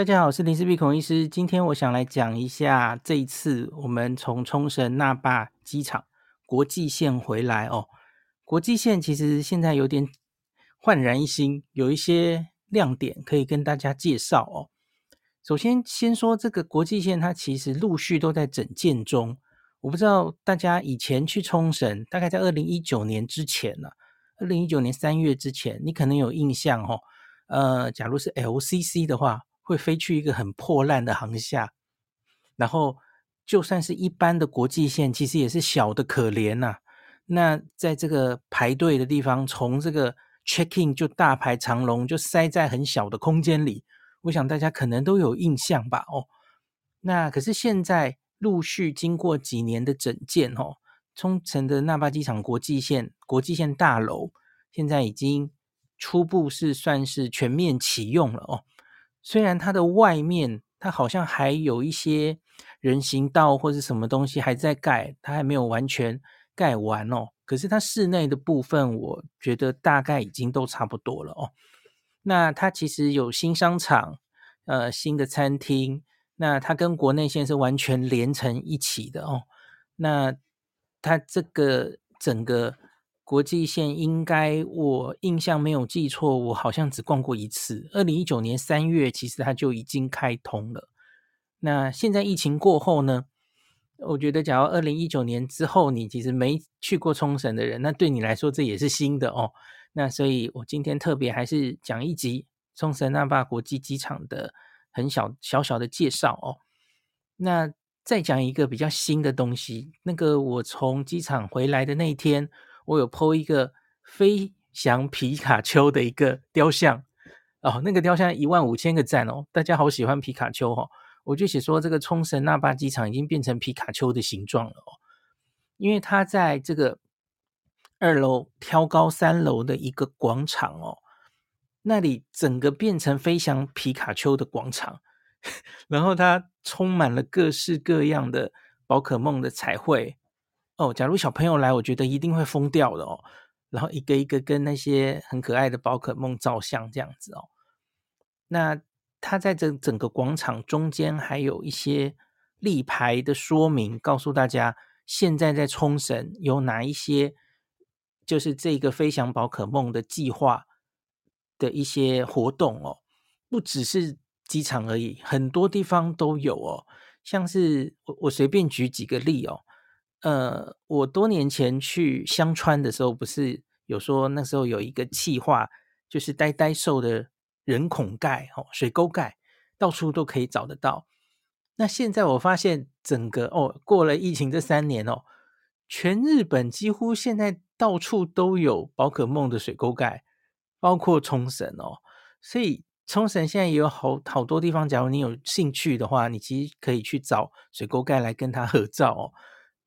大家好，我是林氏璧孔医师。今天我想来讲一下这一次我们从冲绳那霸机场国际线回来哦。国际线其实现在有点焕然一新，有一些亮点可以跟大家介绍哦。首先，先说这个国际线，它其实陆续都在整建中。我不知道大家以前去冲绳，大概在二零一九年之前呢、啊，二零一九年三月之前，你可能有印象哦。呃，假如是 LCC 的话，会飞去一个很破烂的航厦，然后就算是一般的国际线，其实也是小的可怜呐、那在这个排队的地方，从这个 check in 就大排长龙，就塞在很小的空间里。我想大家可能都有印象吧？哦，那可是现在。陆续经过几年的整建，哦，冲绳的那霸机场国际线国际线大楼现在已经初步是算是全面启用了哦。虽然它的外面它好像还有一些人行道或者什么东西还在盖，它还没有完全盖完哦。可是它室内的部分，我觉得大概已经都差不多了哦。那它其实有新商场，呃，新的餐厅。那它跟国内线是完全连成一起的哦。那它这个整个国际线，应该我印象没有记错，我好像只逛过一次。二零一九年三月，其实它就已经开通了。那现在疫情过后呢？我觉得，假如二零一九年之后你其实没去过冲绳的人，那对你来说这也是新的哦。那所以我今天特别还是讲一集冲绳那霸国际机场的。很小小小的介绍哦，那再讲一个比较新的东西。那个我从机场回来的那一天，我有 po 一个飞翔皮卡丘的一个雕像哦，那个雕像一万五千个赞哦，大家好喜欢皮卡丘哦。我就写说这个冲绳那霸机场已经变成皮卡丘的形状了哦，因为它在这个二楼挑高三楼的一个广场哦。那里整个变成飞翔皮卡丘的广场，然后它充满了各式各样的宝可梦的彩绘哦。假如小朋友来，我觉得一定会疯掉的哦。然后一个一个跟那些很可爱的宝可梦照相，这样子哦。那它在这整个广场中间还有一些立牌的说明，告诉大家现在在冲绳有哪一些，就是这个飞翔宝可梦的计划。的一些活动哦，不只是机场而已，很多地方都有哦。像是我我随便举几个例哦，呃，我多年前去香川的时候，不是有说那时候有一个企划，就是呆呆兽的人孔盖哦，水沟盖到处都可以找得到。那现在我发现整个哦，过了疫情这三年哦，全日本几乎现在到处都有宝可梦的水沟盖。包括冲绳哦，所以冲绳现在也有好好多地方。假如你有兴趣的话，你其实可以去找水沟盖来跟他合照哦。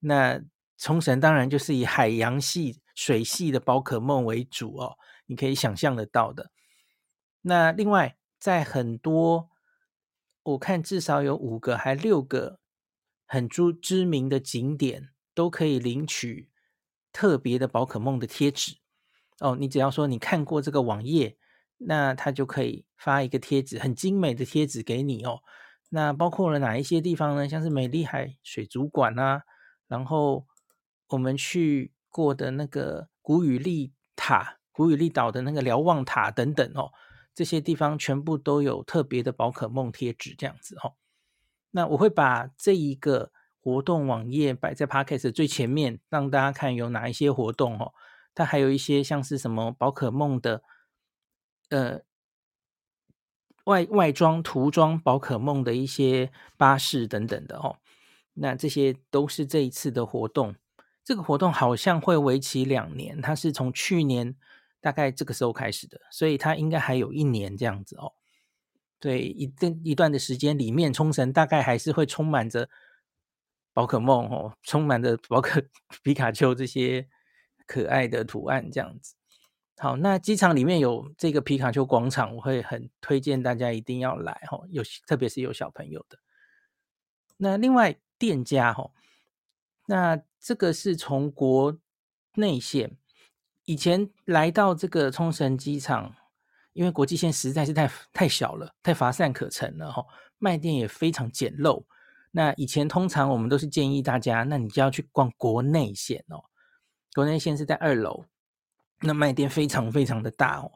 那冲绳当然就是以海洋系、水系的宝可梦为主哦，你可以想象得到的。那另外，在很多我看至少有五个还六个很知知名的景点，都可以领取特别的宝可梦的贴纸。哦，你只要说你看过这个网页，那他就可以发一个贴纸，很精美的贴纸给你哦。那包括了哪一些地方呢？像是美丽海水族馆啊，然后我们去过的那个古宇利塔、古宇利岛的那个瞭望塔等等哦，这些地方全部都有特别的宝可梦贴纸这样子哦。那我会把这一个活动网页摆在 Podcast 最前面，让大家看有哪一些活动哦。它还有一些像是什么宝可梦的，呃，外外装涂装宝可梦的一些巴士等等的哦，那这些都是这一次的活动。这个活动好像会为期两年，它是从去年大概这个时候开始的，所以它应该还有一年这样子哦。对，一段一段的时间里面，冲绳大概还是会充满着宝可梦哦，充满着宝可 皮卡丘这些。可爱的图案这样子，好，那机场里面有这个皮卡丘广场，我会很推荐大家一定要来哈，有特别是有小朋友的。那另外店家哈，那这个是从国内线，以前来到这个冲绳机场因为国际线实在是太太小了，太乏善可陈了哈，卖店也非常简陋。那以前通常我们都是建议大家，那你就要去逛国内线哦，国内线是在二楼，那卖店非常非常的大哦。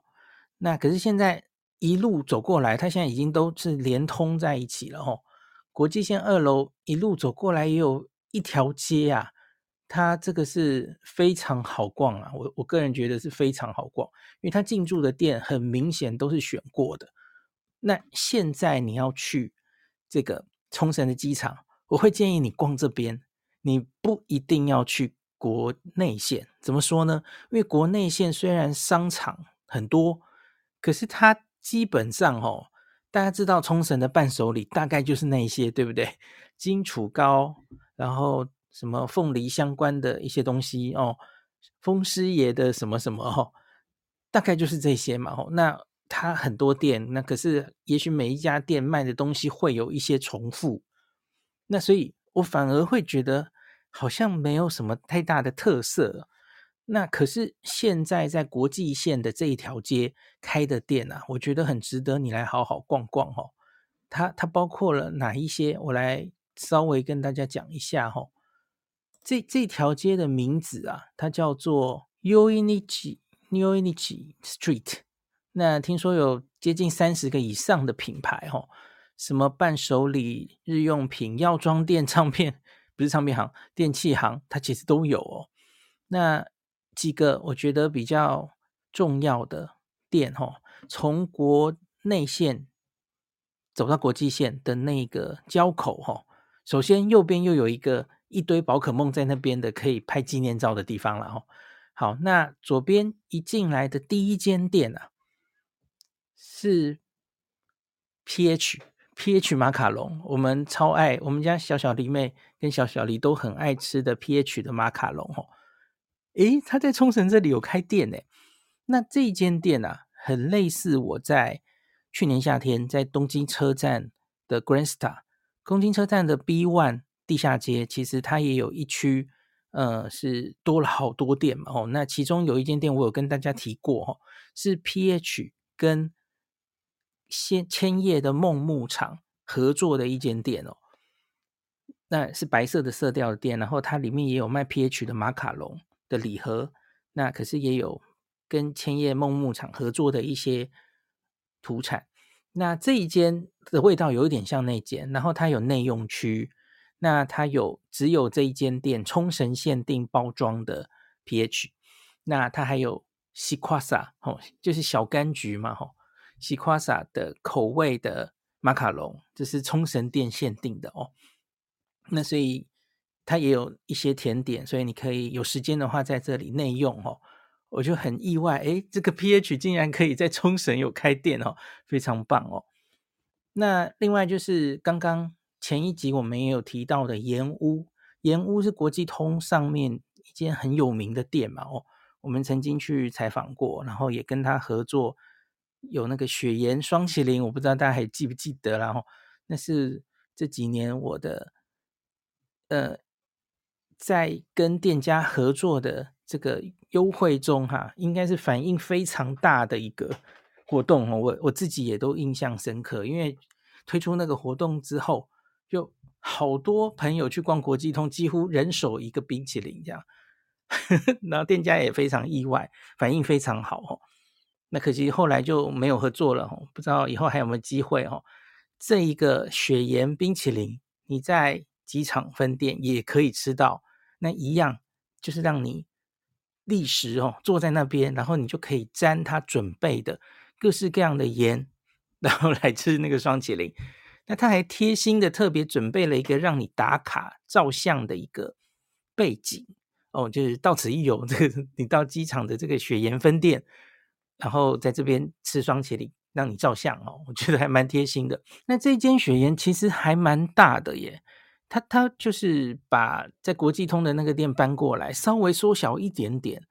那可是现在一路走过来，它现在已经都是连通在一起了哦。国际线二楼一路走过来也有一条街啊。它这个是非常好逛啊，我我个人觉得是非常好逛，因为它进驻的店很明显都是选过的。那现在你要去这个冲绳的机场，我会建议你逛这边，你不一定要去国内线。怎么说呢？因为国内线虽然商场很多，可是它基本上哦，大家知道冲绳的伴手礼大概就是那些，对不对？金杵糕，然后。什么凤梨相关的一些东西哦，风师爷的什么什么哦，大概就是这些嘛哦。那他很多店，那可是也许每一家店卖的东西会有一些重复，那所以我反而会觉得好像没有什么太大的特色。那可是现在在国际线的这一条街开的店啊，我觉得很值得你来好好逛逛哦。它它包括了哪一些？我来稍微跟大家讲一下哦。这这条街的名字啊，它叫做 Yoimichi Yoimichi Street。那听说有接近三十个以上的品牌，哦，什么伴手礼、日用品、药妆店、唱片，不是唱片行，电器行，它其实都有哦。那几个我觉得比较重要的店，哦，从国内线走到国际线的那个交口，哦，首先右边又有一个。一堆宝可梦在那边的可以拍纪念照的地方了哈。好，那左边一进来的第一间店啊，是 PH PH 马卡龙，我们超爱，我们家小小狸妹跟小小狸都很爱吃的 PH 的马卡龙哦。诶，他在冲绳这里有开店呢。那这间店啊，很类似我在去年夏天在东京车站的 Grand Star，东京车站的 B One。地下街其实它也有一区，呃，是多了好多店嘛。哦，那其中有一间店我有跟大家提过，哦，是 PH 跟千千叶的梦牧场合作的一间店哦。那是白色的色调的店，然后它里面也有卖 PH 的马卡龙的礼盒。那可是也有跟千叶梦牧场合作的一些土产。那这一间的味道有一点像那间，然后它有内用区。那它有只有这一间店冲绳限定包装的 PH，那它还有西瓜萨哦，就是小柑橘嘛吼，西瓜萨的口味的马卡龙，这是冲绳店限定的哦。那所以它也有一些甜点，所以你可以有时间的话在这里内用哦。我就很意外，诶，这个 PH 竟然可以在冲绳有开店哦，非常棒哦。那另外就是刚刚。前一集我们也有提到的盐屋，盐屋是国际通上面一间很有名的店嘛，哦，我们曾经去采访过，然后也跟他合作，有那个雪盐双麒麟，我不知道大家还记不记得，然后那是这几年我的，呃，在跟店家合作的这个优惠中哈，应该是反应非常大的一个活动哦，我我自己也都印象深刻，因为推出那个活动之后。就好多朋友去逛国际通，几乎人手一个冰淇淋这样，然后店家也非常意外，反应非常好哦。那可惜后来就没有合作了哦，不知道以后还有没有机会哦。这一个雪盐冰淇淋，你在机场分店也可以吃到，那一样就是让你立时哦坐在那边，然后你就可以沾他准备的各式各样的盐，然后来吃那个霜淇淋。那他还贴心的特别准备了一个让你打卡照相的一个背景哦，就是到此一游，这个你到机场的这个雪盐分店，然后在这边吃霜淇淋，让你照相哦，我觉得还蛮贴心的。那这间雪盐其实还蛮大的耶，他他就是把在国际通的那个店搬过来，稍微缩小一点点，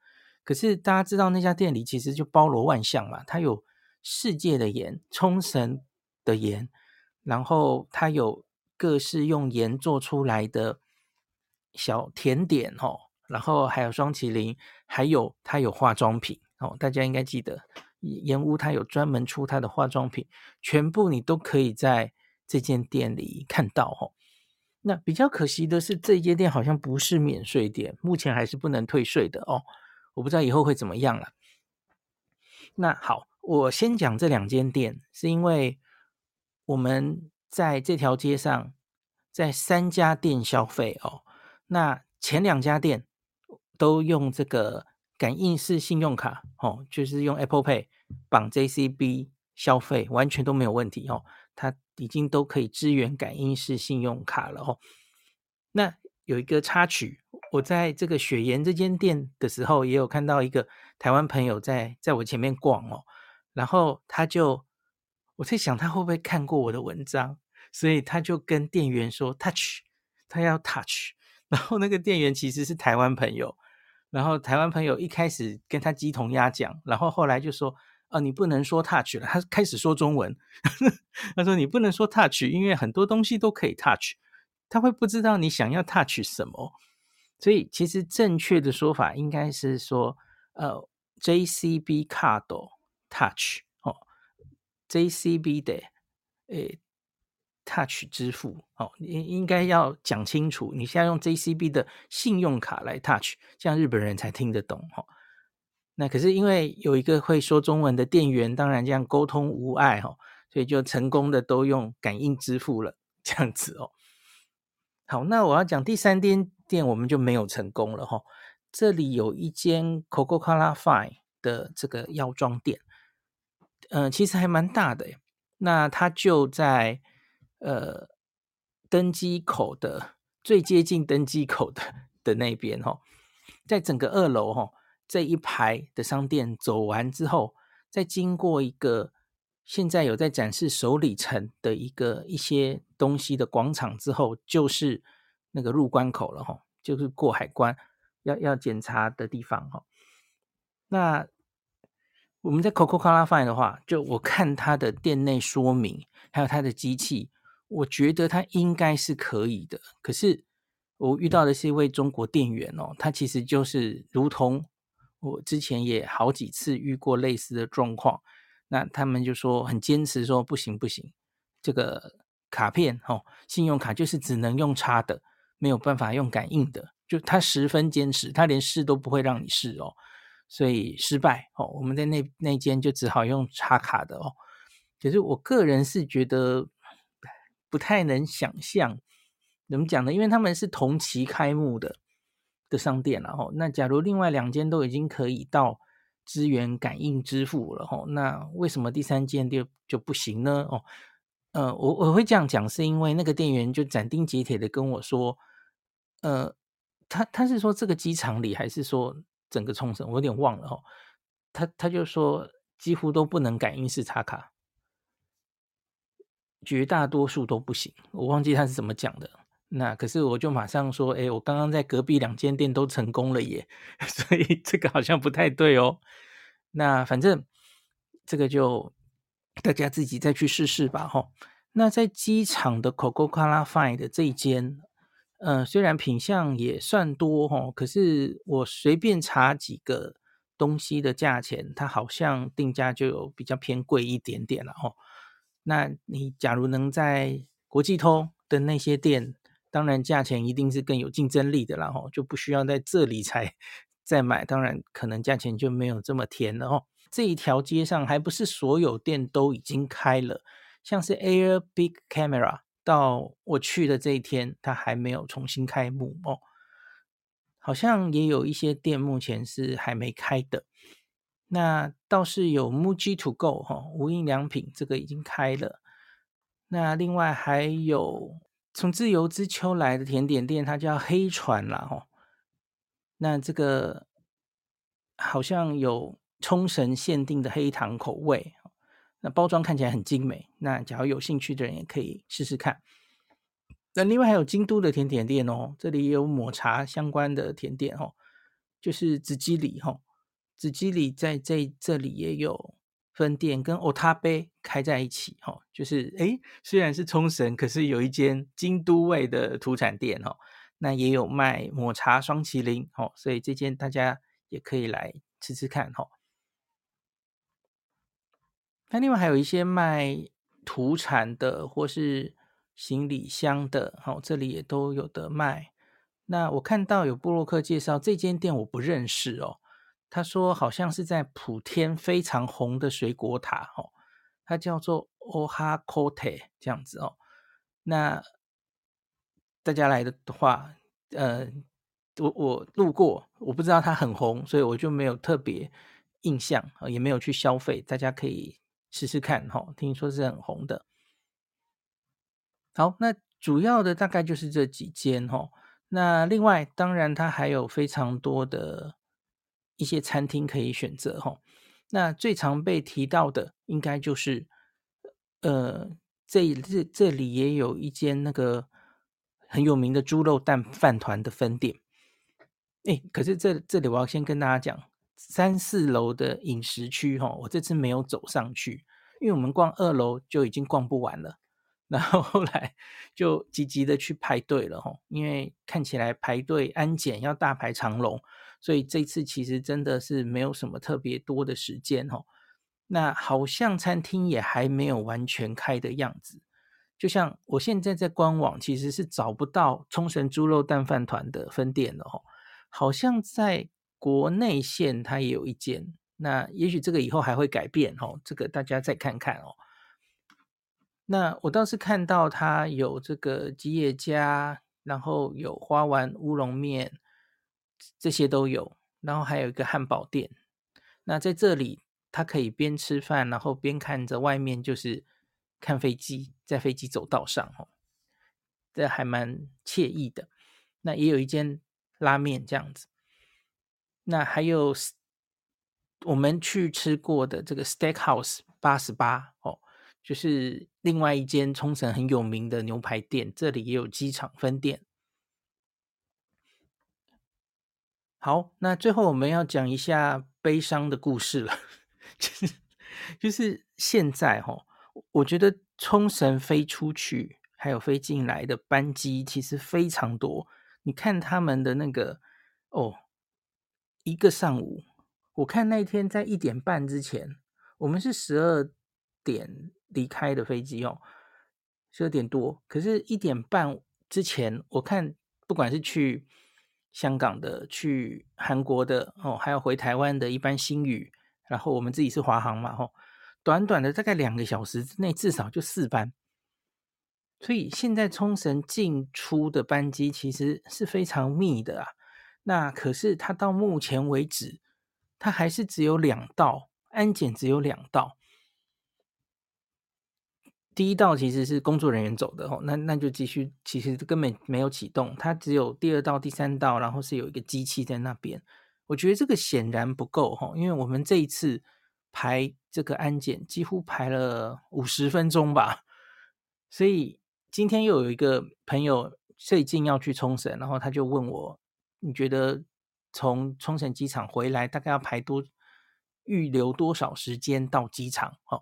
可是大家知道那家店里其实就包罗万象嘛，它有世界的盐，冲绳的盐。然后它有各式用盐做出来的小甜点哦，然后还有双麒麟，还有它有化妆品哦，大家应该记得盐屋它有专门出它的化妆品，全部你都可以在这间店里看到哦。那比较可惜的是，这间店好像不是免税店，目前还是不能退税的哦。我不知道以后会怎么样了。那好，我先讲这两间店，是因为我们在这条街上，在三家店消费哦。那前两家店都用这个感应式信用卡哦，就是用 Apple Pay 绑 JCB 消费，完全都没有问题哦。它已经都可以支援感应式信用卡了哦。那有一个插曲，我在这个雪岩这间店的时候，也有看到一个台湾朋友在在我前面逛哦，然后他就我在想他会不会看过我的文章，所以他就跟店员说 touch，他要 touch。然后那个店员其实是台湾朋友，然后台湾朋友一开始跟他鸡同鸭讲，然后后来就说：“啊，你不能说 touch 了。”他开始说中文，他说：“你不能说 touch，因为很多东西都可以 touch，他会不知道你想要 touch 什么。所以其实正确的说法应该是说，呃，JCB Card Touch 哦，JCB 的诶。” Touch 支付哦，应应该要讲清楚。你现在用 JCB 的信用卡来 Touch，这样日本人才听得懂哈。那可是因为有一个会说中文的店员，当然这样沟通无碍哈，所以就成功的都用感应支付了，这样子哦。好，那我要讲第三间店，我们就没有成功了哈。这里有一间 Coca-Cola Fine 的这个药妆店，嗯、其实还蛮大的耶。那它就在。呃，登机口的最接近登机口的的那边哈，在整个二楼哈这一排的商店走完之后，再经过一个现在有在展示首里城的一个一些东西的广场之后，就是那个入关口了哈，就是过海关要要检查的地方哈。那我们在 Coca-Cola Fine 的话，就我看它的店内说明，还有它的机器。我觉得他应该是可以的，可是我遇到的是一位中国店员哦，他其实就是如同我之前也好几次遇过类似的状况，那他们就说很坚持说不行不行，这个卡片哦，信用卡就是只能用插的，没有办法用感应的，就他十分坚持，他连试都不会让你试哦，所以失败哦，我们在那那间就只好用插卡的哦，可是我个人是觉得。不太能想象怎么讲呢？因为他们是同期开幕的的商店，然后那假如另外两间都已经可以到支援感应支付了，吼，那为什么第三间就就不行呢？哦，呃，我我会这样讲，是因为那个店员就斩钉截铁的跟我说，呃，他他是说这个机场里还是说整个冲绳，我有点忘了，哦，他他就说几乎都不能感应式插卡。绝大多数都不行，我忘记他是怎么讲的。那可是我就马上说，哎，我刚刚在隔壁两间店都成功了耶，所以这个好像不太对哦。那反正这个就大家自己再去试试吧，哈。那在机场的 Coca-Cola Fine 的这一间，嗯、呃，虽然品相也算多哈，可是我随便查几个东西的价钱，它好像定价就有比较偏贵一点点了，哈。那你假如能在国际通的那些店，当然价钱一定是更有竞争力的啦，吼，就不需要在这里才再买，当然可能价钱就没有这么甜了哦。这一条街上还不是所有店都已经开了，像是 Air Big Camera，到我去的这一天，它还没有重新开幕哦。好像也有一些店目前是还没开的。那倒是有 Muji To Go 哈，无印良品这个已经开了。那另外还有从自由之丘来的甜点店，它叫黑船啦哈。那这个好像有冲绳限定的黑糖口味，那包装看起来很精美。那假如有兴趣的人也可以试试看。那另外还有京都的甜点店哦，这里也有抹茶相关的甜点哦，就是紫基里哈。紫基里在这这里也有分店，跟 Otabe 开在一起，哈，就是诶，虽然是冲绳，可是有一间京都味的土产店，哈，那也有卖抹茶双麒麟，哈，所以这间大家也可以来吃吃看，哈。那另外还有一些卖土产的或是行李箱的，好，这里也都有得卖。那我看到有布洛克介绍这间店，我不认识哦。他说好像是在普天非常红的水果塔，哦，它叫做 Ohakote 这样子哦。那大家来的话，呃，我我路过，我不知道它很红，所以我就没有特别印象，也没有去消费。大家可以试试看，哈，听说是很红的。好，那主要的大概就是这几间，哈。那另外，当然它还有非常多的一些餐厅可以选择哈。那最常被提到的，应该就是呃，这这这里也有一间那个很有名的猪肉蛋饭团的分店。哎，可是这这里我要先跟大家讲，三四楼的饮食区哈，我这次没有走上去，因为我们逛二楼就已经逛不完了。然后后来就急急的去排队了吼，因为看起来排队安检要大排长龙，所以这次其实真的是没有什么特别多的时间吼。那好像餐厅也还没有完全开的样子，就像我现在在官网其实是找不到冲绳猪肉蛋饭团的分店的吼，好像在国内线它也有一间，那也许这个以后还会改变吼，这个大家再看看哦。那我倒是看到它有这个吉野家，然后有花丸乌龙面，这些都有，然后还有一个汉堡店。那在这里，他可以边吃饭，然后边看着外面，就是看飞机，在飞机走道上哦，这还蛮惬意的。那也有一间拉面这样子。那还有我们去吃过的这个 Steakhouse 八十八哦。就是另外一间冲绳很有名的牛排店，这里也有机场分店。好，那最后我们要讲一下悲伤的故事了，就是就是现在哈，我觉得冲绳飞出去还有飞进来的班机其实非常多。你看他们的那个哦，一个上午，我看那天在一点半之前，我们是十二点。离开的飞机哦，十二点多，可是一点半之前，我看不管是去香港的、去韩国的哦，还有回台湾的一班新宇，然后我们自己是华航嘛，吼，短短的大概两个小时之内，至少就四班，所以现在冲绳进出的班机其实是非常密的啊。那可是它到目前为止，它还是只有两道安检，只有两道。第一道其实是工作人员走的哦，那那就继续，其实根本没有启动，它只有第二道、第三道，然后是有一个机器在那边。我觉得这个显然不够哈，因为我们这一次排这个安检几乎排了五十分钟吧，所以今天又有一个朋友最近要去冲绳，然后他就问我，你觉得从冲绳机场回来大概要排多预留多少时间到机场？哦。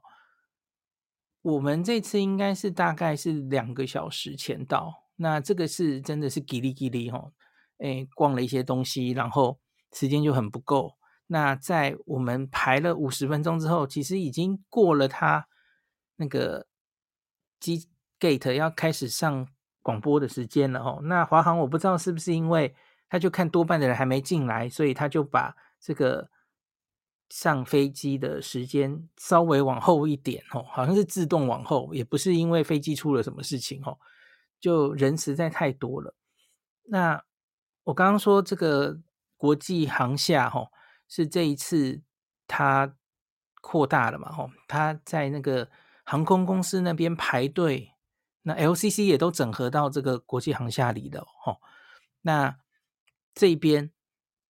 我们这次应该是大概是两个小时前到，那这个是真的是叽哩叽哩吼，诶，逛了一些东西，然后时间就很不够。那在我们排了五十分钟之后，其实已经过了他那个机 gate 要开始上广播的时间了吼。那华航我不知道是不是因为他就看多半的人还没进来，所以他就把这个。上飞机的时间稍微往后一点哦，好像是自动往后，也不是因为飞机出了什么事情哦，就人实在太多了。那我刚刚说这个国际航厦哈，是这一次它扩大了嘛哈，它在那个航空公司那边排队，那 LCC 也都整合到这个国际航厦里的哦。那这边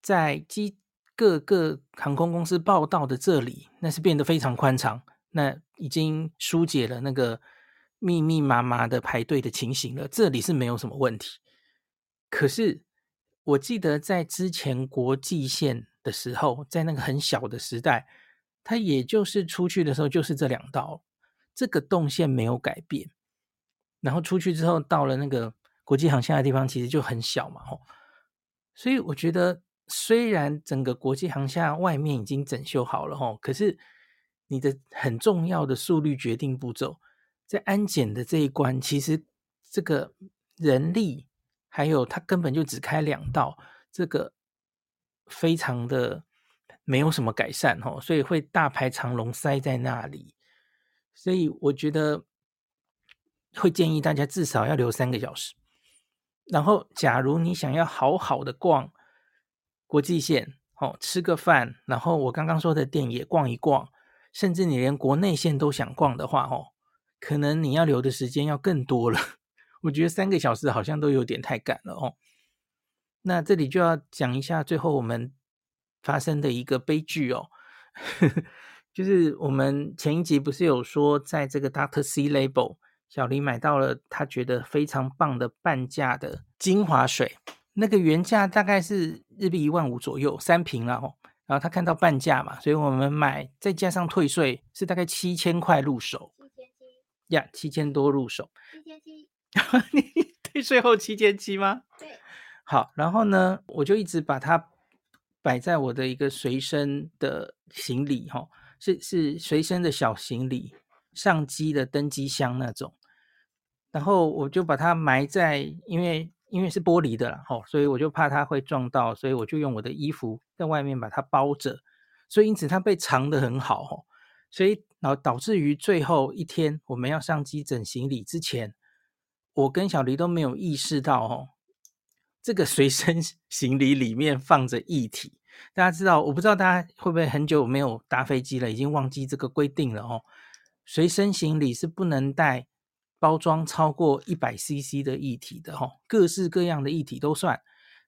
在机。各个航空公司报道的这里，那是变得非常宽敞，那已经疏解了那个密密麻麻的排队的情形了。这里是没有什么问题。可是我记得在之前国际线的时候，在那个很小的时代，它也就是出去的时候就是这两道，这个动线没有改变。然后出去之后到了那个国际航线的地方，其实就很小嘛，吼。所以我觉得。虽然整个国际航厦外面已经整修好了吼，可是你的很重要的速率决定步骤，在安检的这一关，其实这个人力还有他根本就只开两道，这个非常的没有什么改善哦，所以会大排长龙塞在那里。所以我觉得会建议大家至少要留三个小时。然后，假如你想要好好的逛国际线，哦，吃个饭，然后我刚刚说的店也逛一逛。甚至你连国内线都想逛的话，哦，可能你要留的时间要更多了。我觉得三个小时好像都有点太赶了哦。那这里就要讲一下最后我们发生的一个悲剧哦，就是我们前一集不是有说，在这个 Doctor C Label，小黎买到了他觉得非常棒的半价的精华水，那个原价大概是日币一万五左右，三瓶了哦。然后他看到半价嘛，所以我们买，再加上退税是大概七千块入手，七千七呀，七千多入手，七千七，你退税后七千七吗？对，好，然后呢，我就一直把它摆在我的一个随身的行李，哈，是是随身的小行李，上机的登机箱那种，然后我就把它埋在，因为。因为是玻璃的啦，吼，所以我就怕它会撞到，所以我就用我的衣服在外面把它包着，所以因此它被藏得很好，吼，所以然后导致于最后一天我们要上机整行李之前，我跟小黎都没有意识到，吼，这个随身行李里面放着液体。大家知道，我不知道大家会不会很久没有搭飞机了，已经忘记这个规定了，哦，随身行李是不能带。包装超过一百 CC 的液体的哈，各式各样的液体都算。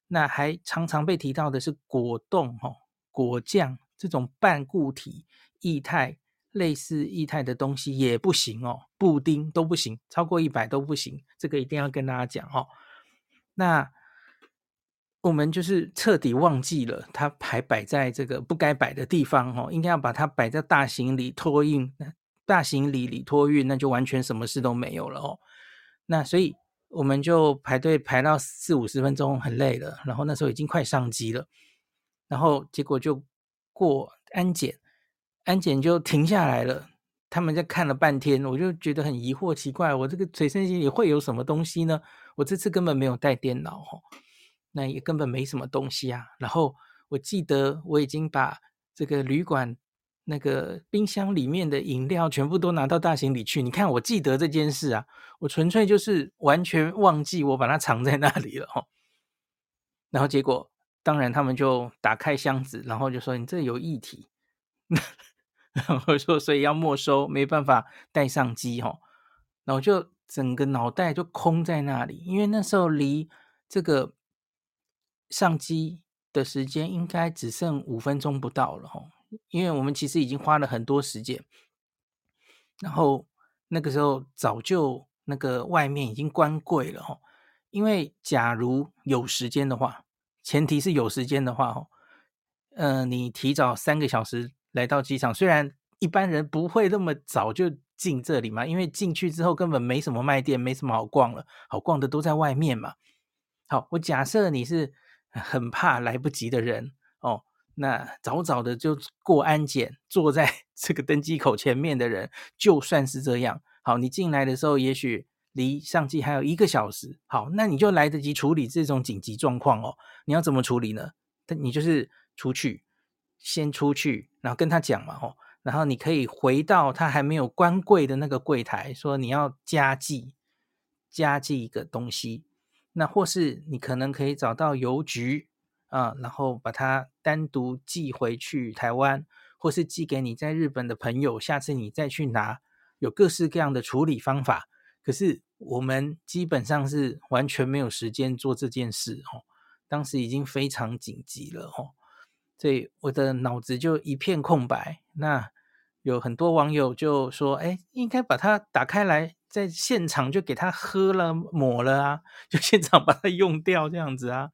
那还常常被提到的是果冻哈、果酱这种半固体液态、类似液态的东西也不行哦，布丁都不行，超过一百都不行。这个一定要跟大家讲哦。那我们就是彻底忘记了它还摆在这个不该摆的地方哦，应该要把它摆在大行李托运。大行李里托运，那就完全什么事都没有了哦。那所以我们就排队排到四五十分钟，很累了。然后那时候已经快上机了，然后结果就过安检，安检就停下来了。他们在看了半天，我就觉得很疑惑，奇怪，我这个随身行李会有什么东西呢？我这次根本没有带电脑哦，那也根本没什么东西啊。然后我记得我已经把这个旅馆。那个冰箱里面的饮料全部都拿到大行李去，你看我记得这件事啊，我纯粹就是完全忘记我把它藏在那里了哈。然后结果，当然他们就打开箱子，然后就说你这有液体，然后说所以要没收，没办法带上机哈。然后就整个脑袋就空在那里，因为那时候离这个上机的时间应该只剩五分钟不到了哈。因为我们其实已经花了很多时间，然后那个时候早就那个外面已经关柜了哈。因为假如有时间的话，前提是有时间的话哦，呃，你提早三个小时来到机场，虽然一般人不会那么早就进这里嘛，因为进去之后根本没什么卖店，没什么好逛了，好逛的都在外面嘛。好，我假设你是很怕来不及的人。那早早的就过安检，坐在 这个登机口前面的人，就算是这样，好，你进来的时候也许离上机还有一个小时，好，那你就来得及处理这种紧急状况哦。你要怎么处理呢？你就是出去，先出去，然后跟他讲嘛，哦，然后你可以回到他还没有关柜的那个柜台，说你要加寄，加寄一个东西，那或是你可能可以找到邮局。啊，然后把它单独寄回去台湾，或是寄给你在日本的朋友，下次你再去拿，有各式各样的处理方法。可是我们基本上是完全没有时间做这件事哦，当时已经非常紧急了哦，所以我的脑子就一片空白。那有很多网友就说：“哎，应该把它打开来，在现场就给他喝了抹了啊，就现场把它用掉这样子啊。”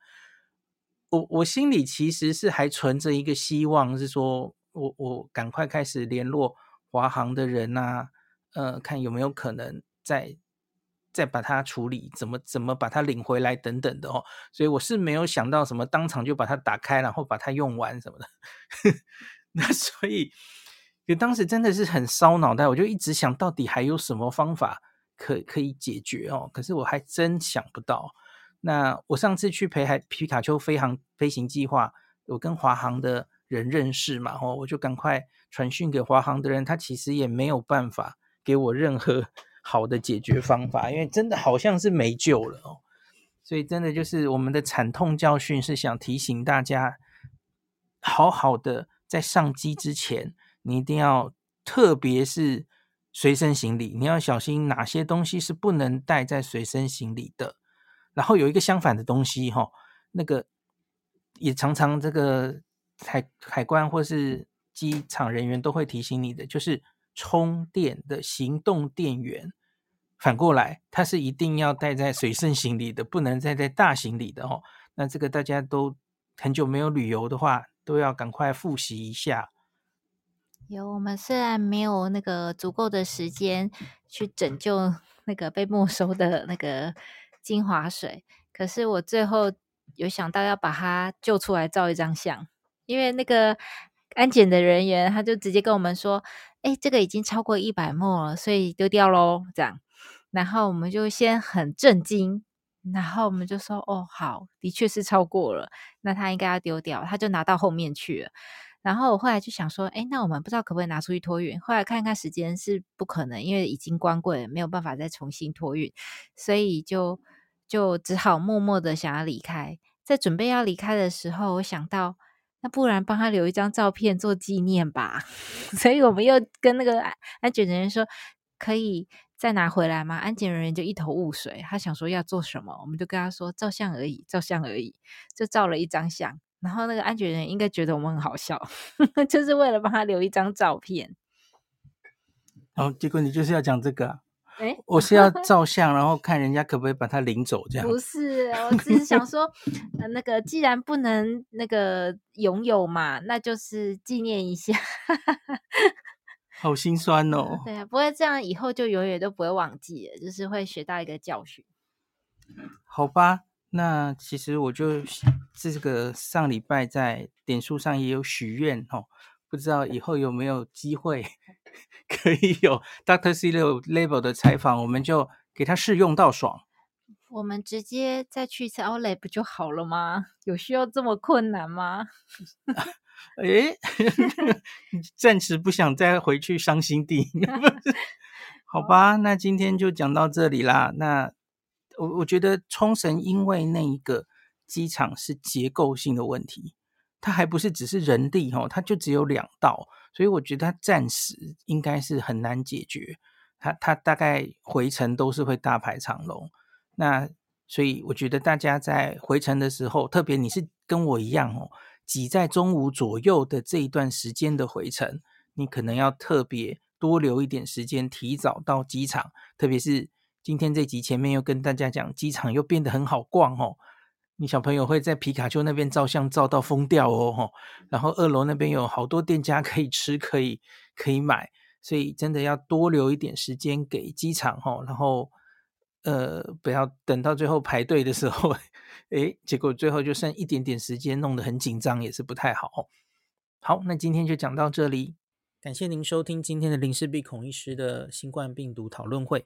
我我心里其实是还存着一个希望，是说我我赶快开始联络华航的人呐、呃，看有没有可能再再把它处理，怎么怎么把它领回来等等的哦。所以我是没有想到什么当场就把它打开，然后把它用完什么的。那所以就当时真的是很烧脑袋，我就一直想到底还有什么方法可可以解决哦。可是我还真想不到。那我上次去陪海皮卡丘飞航飞行计划，我跟华航的人认识嘛，哦，我就赶快传讯给华航的人，他其实也没有办法给我任何 好的解决方法，因为真的好像是没救了哦。所以真的就是我们的惨痛教训，是想提醒大家，好好的在上机之前，你一定要，特别是随身行李，你要小心哪些东西是不能带在随身行李的。然后有一个相反的东西，哈，那个也常常这个海海关或是机场人员都会提醒你的，就是充电的行动电源。反过来，它是一定要带在随身行李的，不能带在大行李的哦。那这个大家都很久没有旅游的话，都要赶快复习一下。有，我们虽然没有那个足够的时间去拯救那个被没收的那个精华水，可是我最后有想到要把它救出来照一张相，因为那个安检的人员他就直接跟我们说：“哎，这个已经超过一百 ml 了，所以丢掉喽。”这样。然后我们就先很震惊，然后我们就说：“哦，好，的确是超过了，那他应该要丢掉。”他就拿到后面去了。然后我后来就想说：“诶，那我们不知道可不可以拿出去托运？”后来看看时间是不可能，因为已经关柜了，没有办法再重新托运，所以就就只好默默的想要离开。在准备要离开的时候，我想到，那不然帮他留一张照片做纪念吧。所以我们又跟那个安安检人员说：“可以。”再拿回来吗？安检人员就一头雾水，他想说要做什么，我们就跟他说照相而已，照相而已，就照了一张相。然后那个安检人员应该觉得我们很好笑，就是为了帮他留一张照片。然后、哦、结果你就是要讲这个、诶我是要 照相，然后看人家可不可以把它领走，这样。不是，我只是想说，呃、那个既然不能那个拥有嘛，那就是纪念一下。好心酸哦。对啊，不会这样，以后就永远都不会忘记了，就是会学到一个教训。好吧，那其实我就这个上礼拜在点数上也有许愿哦，不知道以后有没有机会可以有 Doctor C Level 的采访，我们就给他试用到爽。我们直接再去一次 Outlet 不就好了吗？有需要这么困难吗？诶，暂时不想再回去伤心地，好吧？那今天就讲到这里啦。那我我觉得冲绳因为那一个机场是结构性的问题，它还不是只是人力哦，它就只有两道，所以我觉得它暂时应该是很难解决。它它大概回程都是会大排长龙。那所以我觉得大家在回程的时候，特别你是跟我一样哦。挤在中午左右的这一段时间的回程，你可能要特别多留一点时间，提早到机场。特别是今天这集前面又跟大家讲，机场又变得很好逛哦。你小朋友会在皮卡丘那边照相照到疯掉哦。然后二楼那边有好多店家可以吃，可以可以买，所以真的要多留一点时间给机场哦。然后呃，不要等到最后排队的时候。诶，结果最后就剩一点点时间，弄得很紧张，也是不太好。好，那今天就讲到这里，感谢您收听今天的林氏璧孔医师的新冠病毒讨论会。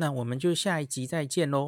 那我们就下一集再见喽。